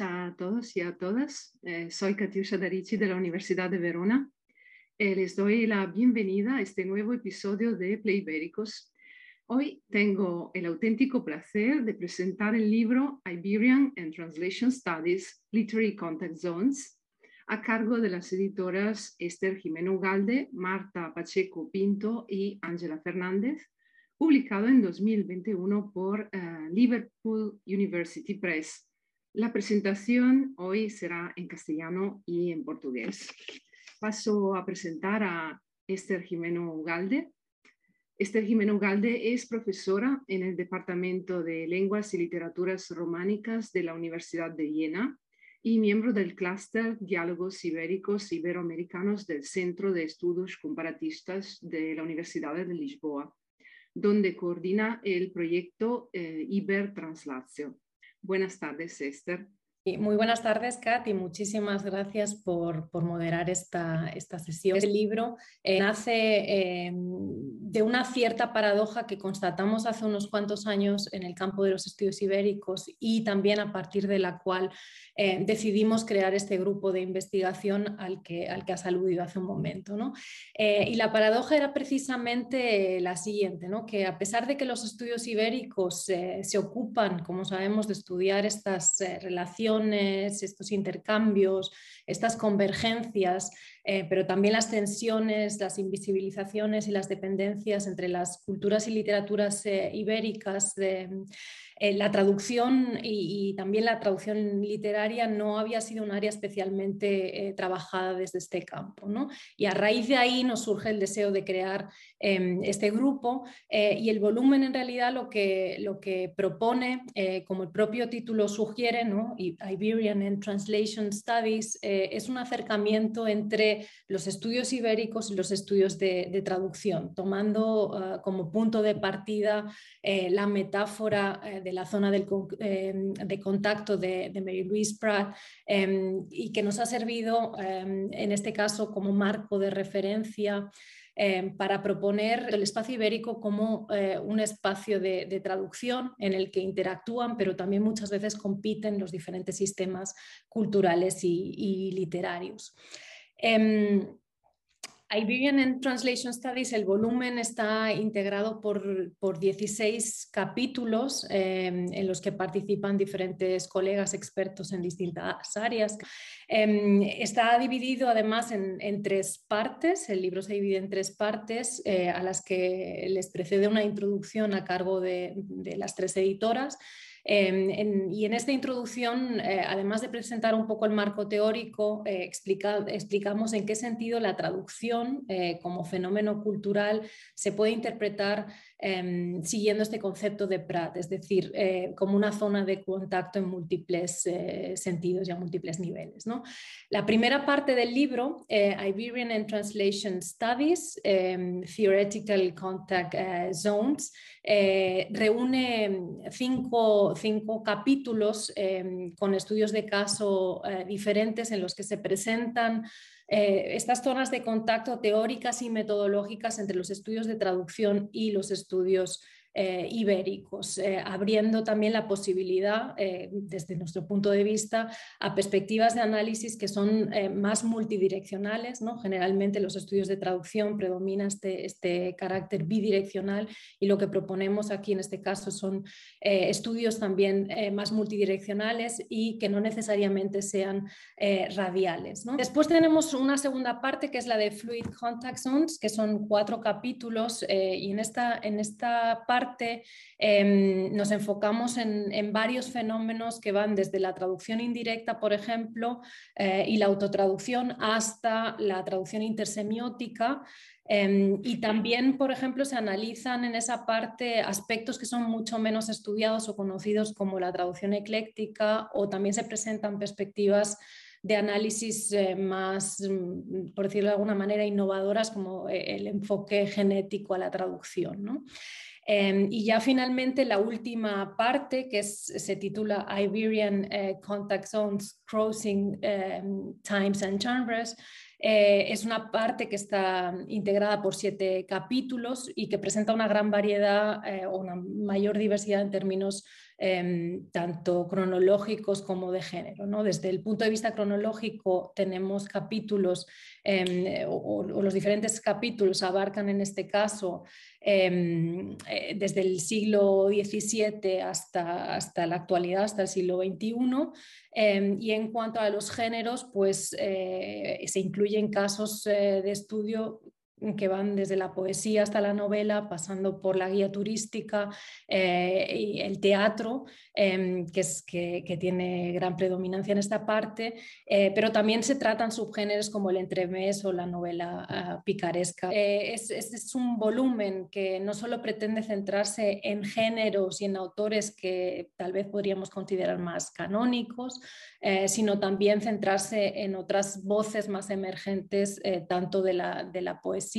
a todos y a todas. Eh, soy Katiusha Darici de la Universidad de Verona. Eh, les doy la bienvenida a este nuevo episodio de Play Ibéricos. Hoy tengo el auténtico placer de presentar el libro Iberian and Translation Studies, Literary Contact Zones, a cargo de las editoras Esther Jimeno Ugalde, Marta Pacheco Pinto y Ángela Fernández, publicado en 2021 por eh, Liverpool University Press la presentación hoy será en castellano y en portugués. Paso a presentar a Esther Jimeno Ugalde. Esther Jimeno Ugalde es profesora en el Departamento de Lenguas y Literaturas Románicas de la Universidad de Viena y miembro del clúster Diálogos Ibéricos Iberoamericanos del Centro de Estudios Comparatistas de la Universidad de Lisboa, donde coordina el proyecto eh, Buenas tardes, Esther. Muy buenas tardes, Kat, y muchísimas gracias por, moderar esta, esta, sesión. El libro eh, nace em, de una cierta paradoja que constatamos hace unos cuantos años en el campo de los estudios ibéricos y también a partir de la cual eh, decidimos crear este grupo de investigación al que, al que has aludido hace un momento. ¿no? Eh, y la paradoja era precisamente la siguiente, ¿no? que a pesar de que los estudios ibéricos se ocupan, como sabemos, de estudiar estas relaciones, estos intercambios, estas convergencias, eh, pero también las tensiones, las invisibilizaciones y las dependencias entre las culturas y literaturas eh, ibéricas. Eh, la traducción y, también la traducción literaria no había sido un área especialmente eh, trabajada desde este campo. Y a raíz de ahí nos surge el deseo de crear em, este grupo eh, y el volumen en realidad lo que, lo que propone, como el propio título sugiere, ¿no? Iberian and Translation Studies, es un acercamiento entre los estudios ibéricos y los estudios de, traducción, tomando ah, como punto de partida la metáfora de la zona em, de contacto de, Mary Louise Pratt em, y que nos ha servido em, en este caso como marco de referencia para proponer el espacio ibérico como eh, un espacio de, traducción en el que interactúan, pero también muchas veces compiten los diferentes sistemas culturales y literarios. Iberian and Translation Studies, el volumen está integrado por, por 16 capítulos em, en los que participan diferentes colegas expertos en distintas áreas. Em, está dividido además en, tres partes, el libro se divide en tres partes eh, a las que les precede una introducción a cargo de, de las tres editoras. Em, y en esta introducción, eh, además de presentar un poco el marco teórico, eh, explicamos en qué sentido la traducción eh, como fenómeno cultural se puede interpretar Em, siguiendo este concepto de Pratt, es decir, eh, como una zona de contacto en múltiples eh, sentidos y a múltiples niveles. ¿no? La primera parte del libro, eh, Iberian and Translation Studies, em, Theoretical Contact Zones, reúne cinco, cinco capítulos em, con estudios de caso diferentes en los que se presentan eh, estas zonas de contacto teóricas y metodológicas entre los estudios de traducción y los estudios eh, ibéricos, eh, abriendo también la posibilidad, eh, desde nuestro punto de vista, a perspectivas de análisis que son más multidireccionales. ¿no? Generalmente los estudios de traducción predomina este, este, carácter bidireccional y lo que proponemos aquí en este caso son estudios también más multidireccionales y que no necesariamente sean radiales. Después tenemos una segunda parte que es la de Fluid Contact Zones, que son cuatro capítulos y en esta, en esta parte Em, nos enfocamos en, varios fenómenos que van desde la traducción indirecta, por ejemplo, eh, y la autotraducción hasta la traducción intersemiótica. Em, y también, por ejemplo, se analizan en esa parte aspectos que son mucho menos estudiados o conocidos como la traducción ecléctica o también se presentan perspectivas de análisis eh, más, mm, por decirlo de alguna manera, innovadoras como eh, el enfoque genético a la traducción. Em, y ya finalmente la última parte, que se titula Iberian eh, Contact Zones Crossing em, Times and Genres, eh, es una parte que está integrada por siete capítulos y que presenta una gran variedad eh, o una mayor diversidad en términos em, tanto cronológicos como de género. ¿no? Desde el punto de vista cronológico tenemos capítulos em, o, los diferentes capítulos abarcan en este caso em, eh, desde el siglo XVII hasta, hasta la actualidad, hasta el siglo XXI. y en cuanto a los géneros, pues eh, se incluyen casos eh, de estudio que van desde la poesía hasta la novela, pasando por la guía turística eh, y el teatro, em, que, es, que, tiene gran predominancia en esta parte, eh, pero también se tratan subgéneros como el entremés o la novela ah, picaresca. Eh, es, es, un volumen que no solo pretende centrarse en géneros y en autores que tal vez podríamos considerar más canónicos, sino también centrarse en otras voces más emergentes, tanto de la, de la poesía,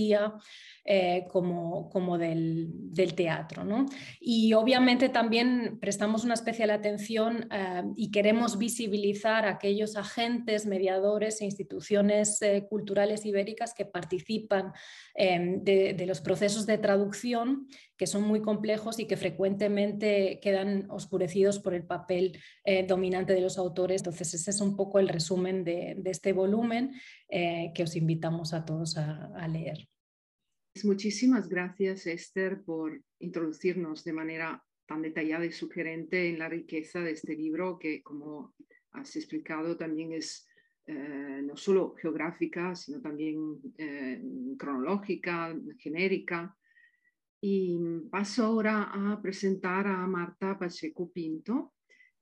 eh, como, como del, teatro. Y obviamente también prestamos una especial atención eh, y queremos visibilizar a aquellos agentes, mediadores e instituciones eh, culturales ibéricas que participan de, los procesos de traducción que son muy complejos y que frecuentemente quedan oscurecidos por el papel dominante de los autores. Entonces, ese es un poco el resumen de, este volumen que os invitamos a todos a leer. Muchísimas gracias, Esther, por introducirnos de manera tan detallada y sugerente en la riqueza de este libro que, como has explicado, también es eh, no solo geográfica, sino también eh, cronológica, genérica. Y paso ahora a presentar a Marta Pacheco Pinto,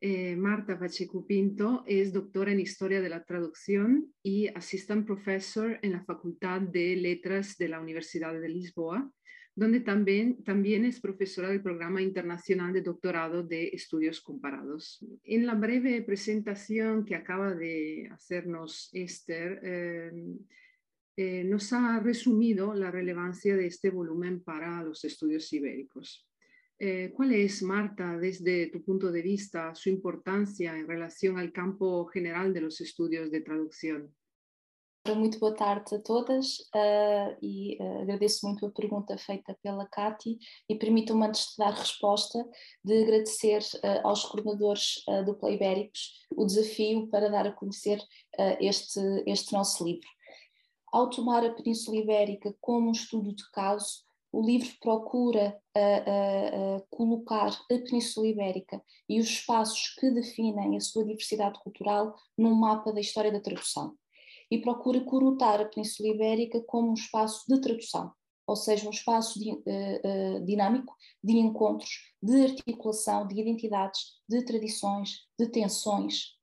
eh, Marta Pacheco Pinto es doctora en Historia de la Traducción y Assistant Professor en la Facultad de Letras de la Universidad de Lisboa, donde también, también es profesora del Programa Internacional de Doctorado de Estudios Comparados. En la breve presentación que acaba de hacernos Esther, eh, eh, nos ha resumido la relevancia de este volumen para los estudios ibéricos. Eh, ¿Cuál es, Marta, desde tu punto de vista, su importancia em relação ao campo general de los estudos de tradução? Muito boa tarde a todas uh, e uh, agradeço muito a pergunta feita pela Cati e permitam-me antes de dar resposta de agradecer uh, aos coordenadores do Playbéricos o desafio para dar a conhecer este, este nosso livro. Ao tomar a Península Ibérica como um estudo de caso, o livro procura uh, uh, colocar a Península Ibérica e os espaços que definem a sua diversidade cultural num mapa da história da tradução. E procura conotar a Península Ibérica como um espaço de tradução, ou seja, um espaço de, uh, dinâmico de encontros, de articulação, de identidades, de tradições, de tensões.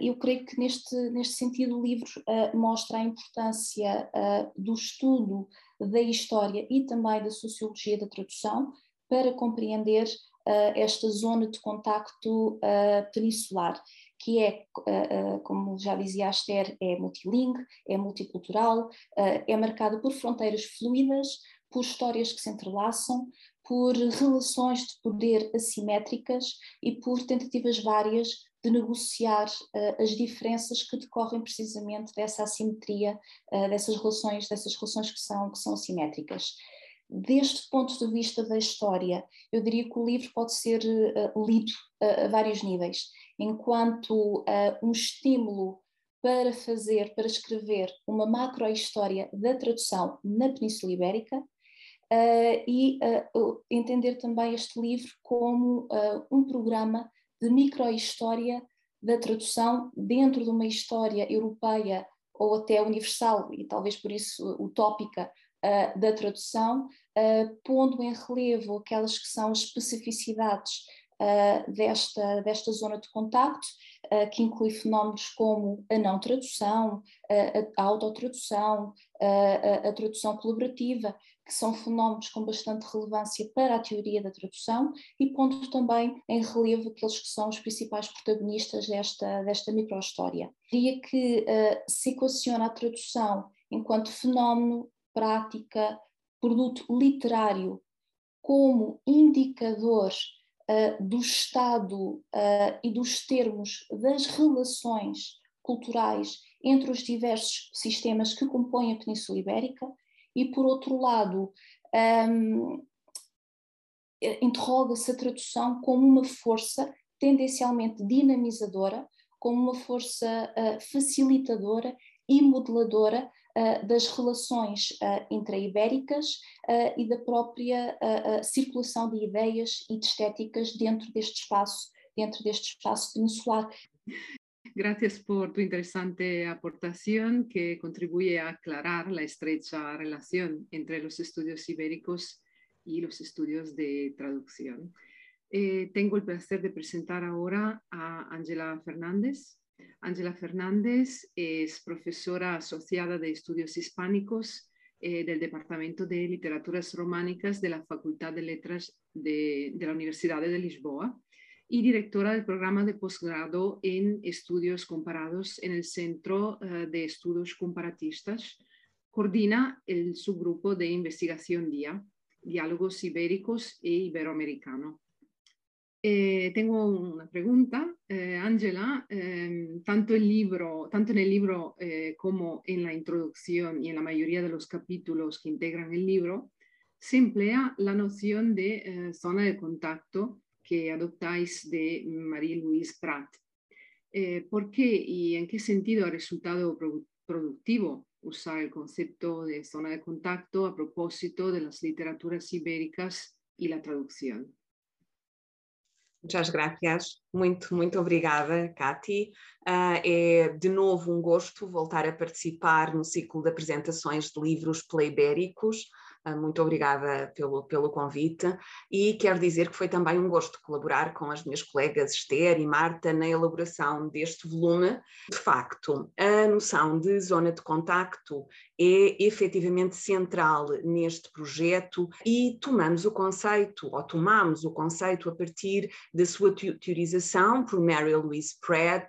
eu creio que neste, neste sentido o livro mostra a importância do estudo da história e também da sociologia da tradução para compreender uh, esta zona de contacto uh, peninsular, que é, uh, como já dizia a Esther, é multilingue, é multicultural, é marcada por fronteiras fluidas, por histórias que se entrelaçam, por relações de poder assimétricas e por tentativas várias de negociar uh, as diferenças que decorrem precisamente dessa assimetria, uh, dessas relações, dessas relações que são, que são assimétricas. Deste ponto de vista da história, eu diria que o livro pode ser uh, lido a vários níveis, enquanto um estímulo para fazer, para escrever uma macro-história da tradução na Península Ibérica, Uh, e uh, entender também este livro como uh, um programa de microhistória da tradução dentro de uma história europeia ou até universal e talvez por isso utópica uh, da tradução, uh, pondo em relevo aquelas que são especificidades uh, desta, desta zona de contacto, que inclui fenómenos como a não tradução, a, a autotradução, a, a tradução colaborativa, que são fenómenos com bastante relevância para a teoria da tradução e pondo também em relevo aqueles que são os principais protagonistas desta, desta microhistória. Diria que uh, se equaciona a tradução enquanto fenómeno, prática, produto literário, como indicador uh, do estado uh, e dos termos das relações culturais entre os diversos sistemas que compõem a Península Ibérica, e por outro lado, um, interroga se a tradução como uma força tendencialmente dinamizadora, como uma força uh, facilitadora e modeladora uh, das relações uh, intraibéricas e da própria circulação de ideias e de estéticas dentro deste espaço, dentro deste espaço peninsular. Gracias por tu interesante aportación que contribuye a aclarar la estrecha relación entre los estudios ibéricos y los estudios de traducción. Eh, tengo el placer de presentar ahora a Ángela Fernández. Ángela Fernández es profesora asociada de estudios hispánicos eh, del Departamento de Literaturas Románicas de la Facultad de Letras de, de la Universidad de Lisboa y directora del programa de posgrado en estudios comparados en el Centro eh, de Estudios Comparatistas. Coordina el subgrupo de investigación DIA, Diálogos Ibéricos e Iberoamericano. Eh, tengo una pregunta, eh, Angela. Em, tanto, el libro, tanto en el libro como en la introducción y en la mayoría de los capítulos que integran el libro, se emplea la noción de zona de contacto que adoptáis de Marie-Louise Pratt. Eh, ¿Por qué y en qué sentido ha resultado productivo usar el concepto de zona de contacto a propósito de las literaturas ibéricas y la traducción? Muchas gracias, muito, muito obrigada, Cati. Uh, é de novo um gosto voltar a participar no ciclo de apresentações de livros pleibéricos. Ah, muito obrigada pelo, pelo convite e quero dizer que foi também um gosto colaborar com as minhas colegas Esther e Marta na elaboração deste volume. De facto, a noção de zona de contacto é efetivamente central neste projeto e tomamos o conceito, ou tomamos o conceito a partir da sua teorização por Mary Louise Pratt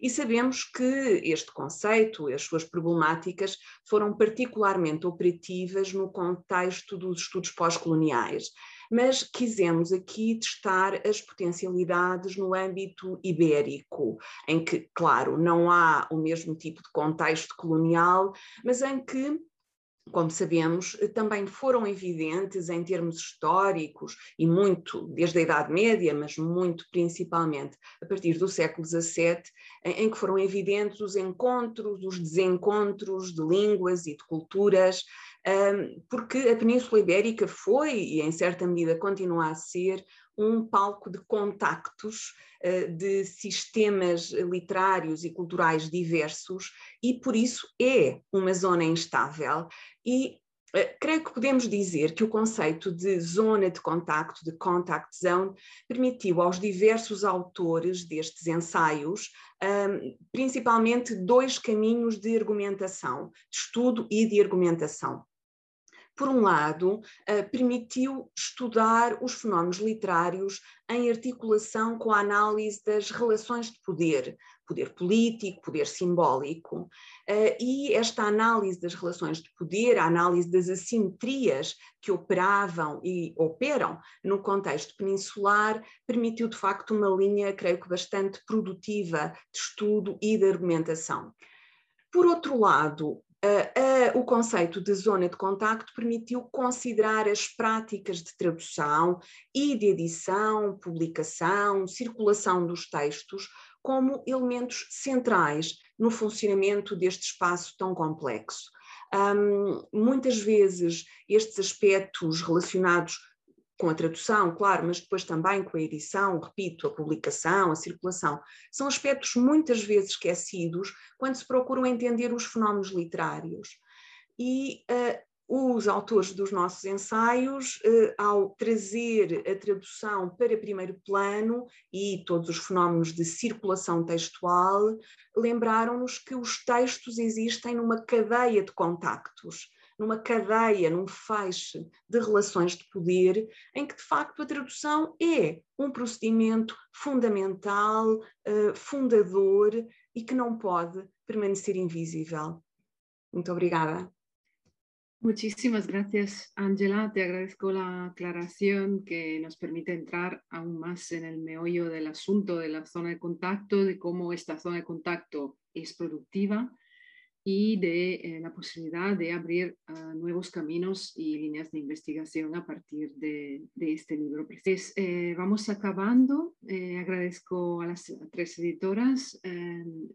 e sabemos que este conceito, as suas problemáticas foram particularmente operativas no contexto dos estudos pós-coloniais, mas quisemos aqui testar as potencialidades no âmbito ibérico, em que, claro, não há o mesmo tipo de contexto colonial, mas em que como sabemos, também foram evidentes em termos históricos e muito desde a Idade Média, mas muito principalmente a partir do século XVII, em que foram evidentes os encontros, os desencontros de línguas e de culturas, porque a Península Ibérica foi, e em certa medida continua a ser, um palco de contactos eh, de sistemas literários e culturais diversos e por isso é uma zona instável. E eh, creio que podemos dizer que o conceito de zona de contacto, de contact zone, permitiu aos diversos autores destes ensaios, principalmente dois caminhos de argumentação, de estudo e de argumentação por um lado, eh, permitiu estudar os fenómenos literários em articulação com a análise das relações de poder, poder político, poder simbólico, eh, e esta análise das relações de poder, a análise das assimetrias que operavam e operam no contexto peninsular, permitiu de facto uma linha, creio que bastante produtiva de estudo e de argumentação. Por outro lado, Uh, uh, o conceito de zona de contacto permitiu considerar as práticas de tradução e de edição, publicação, circulação dos textos como elementos centrais no funcionamento deste espaço tão complexo. Um, muitas vezes estes aspectos relacionados com a tradução, claro, mas depois também com a edição, repito, a publicação, a circulação. São aspectos muitas vezes esquecidos quando se procuram entender os fenómenos literários. E uh, os autores dos nossos ensaios, uh, ao trazer a tradução para primeiro plano e todos os fenómenos de circulação textual, lembraram-nos que os textos existem numa cadeia de contactos numa cadeia, num feixe de relações de poder, em que de facto a tradução é um procedimento fundamental, uh, fundador e que não pode permanecer invisível. Muito obrigada. Muchísimas gracias, Angela. Te agradezco la aclaración que nos permite entrar aún más en el meollo del asunto de la zona de contacto, de cómo esta zona de contacto es productiva y de eh, la posibilidad de abrir ah, nuevos caminos y líneas de investigación a partir de, este libro. Pues, eh, vamos acabando. Eh, agradezco a las tres editoras,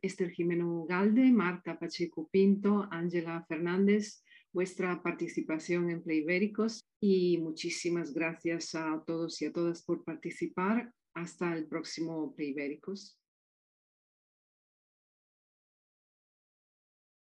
Esther Jimeno Galde, Marta Pacheco Pinto, Ángela Fernández, vuestra participación en Playbéricos y muchísimas gracias a todos y a todas por participar. Hasta el próximo Playbéricos.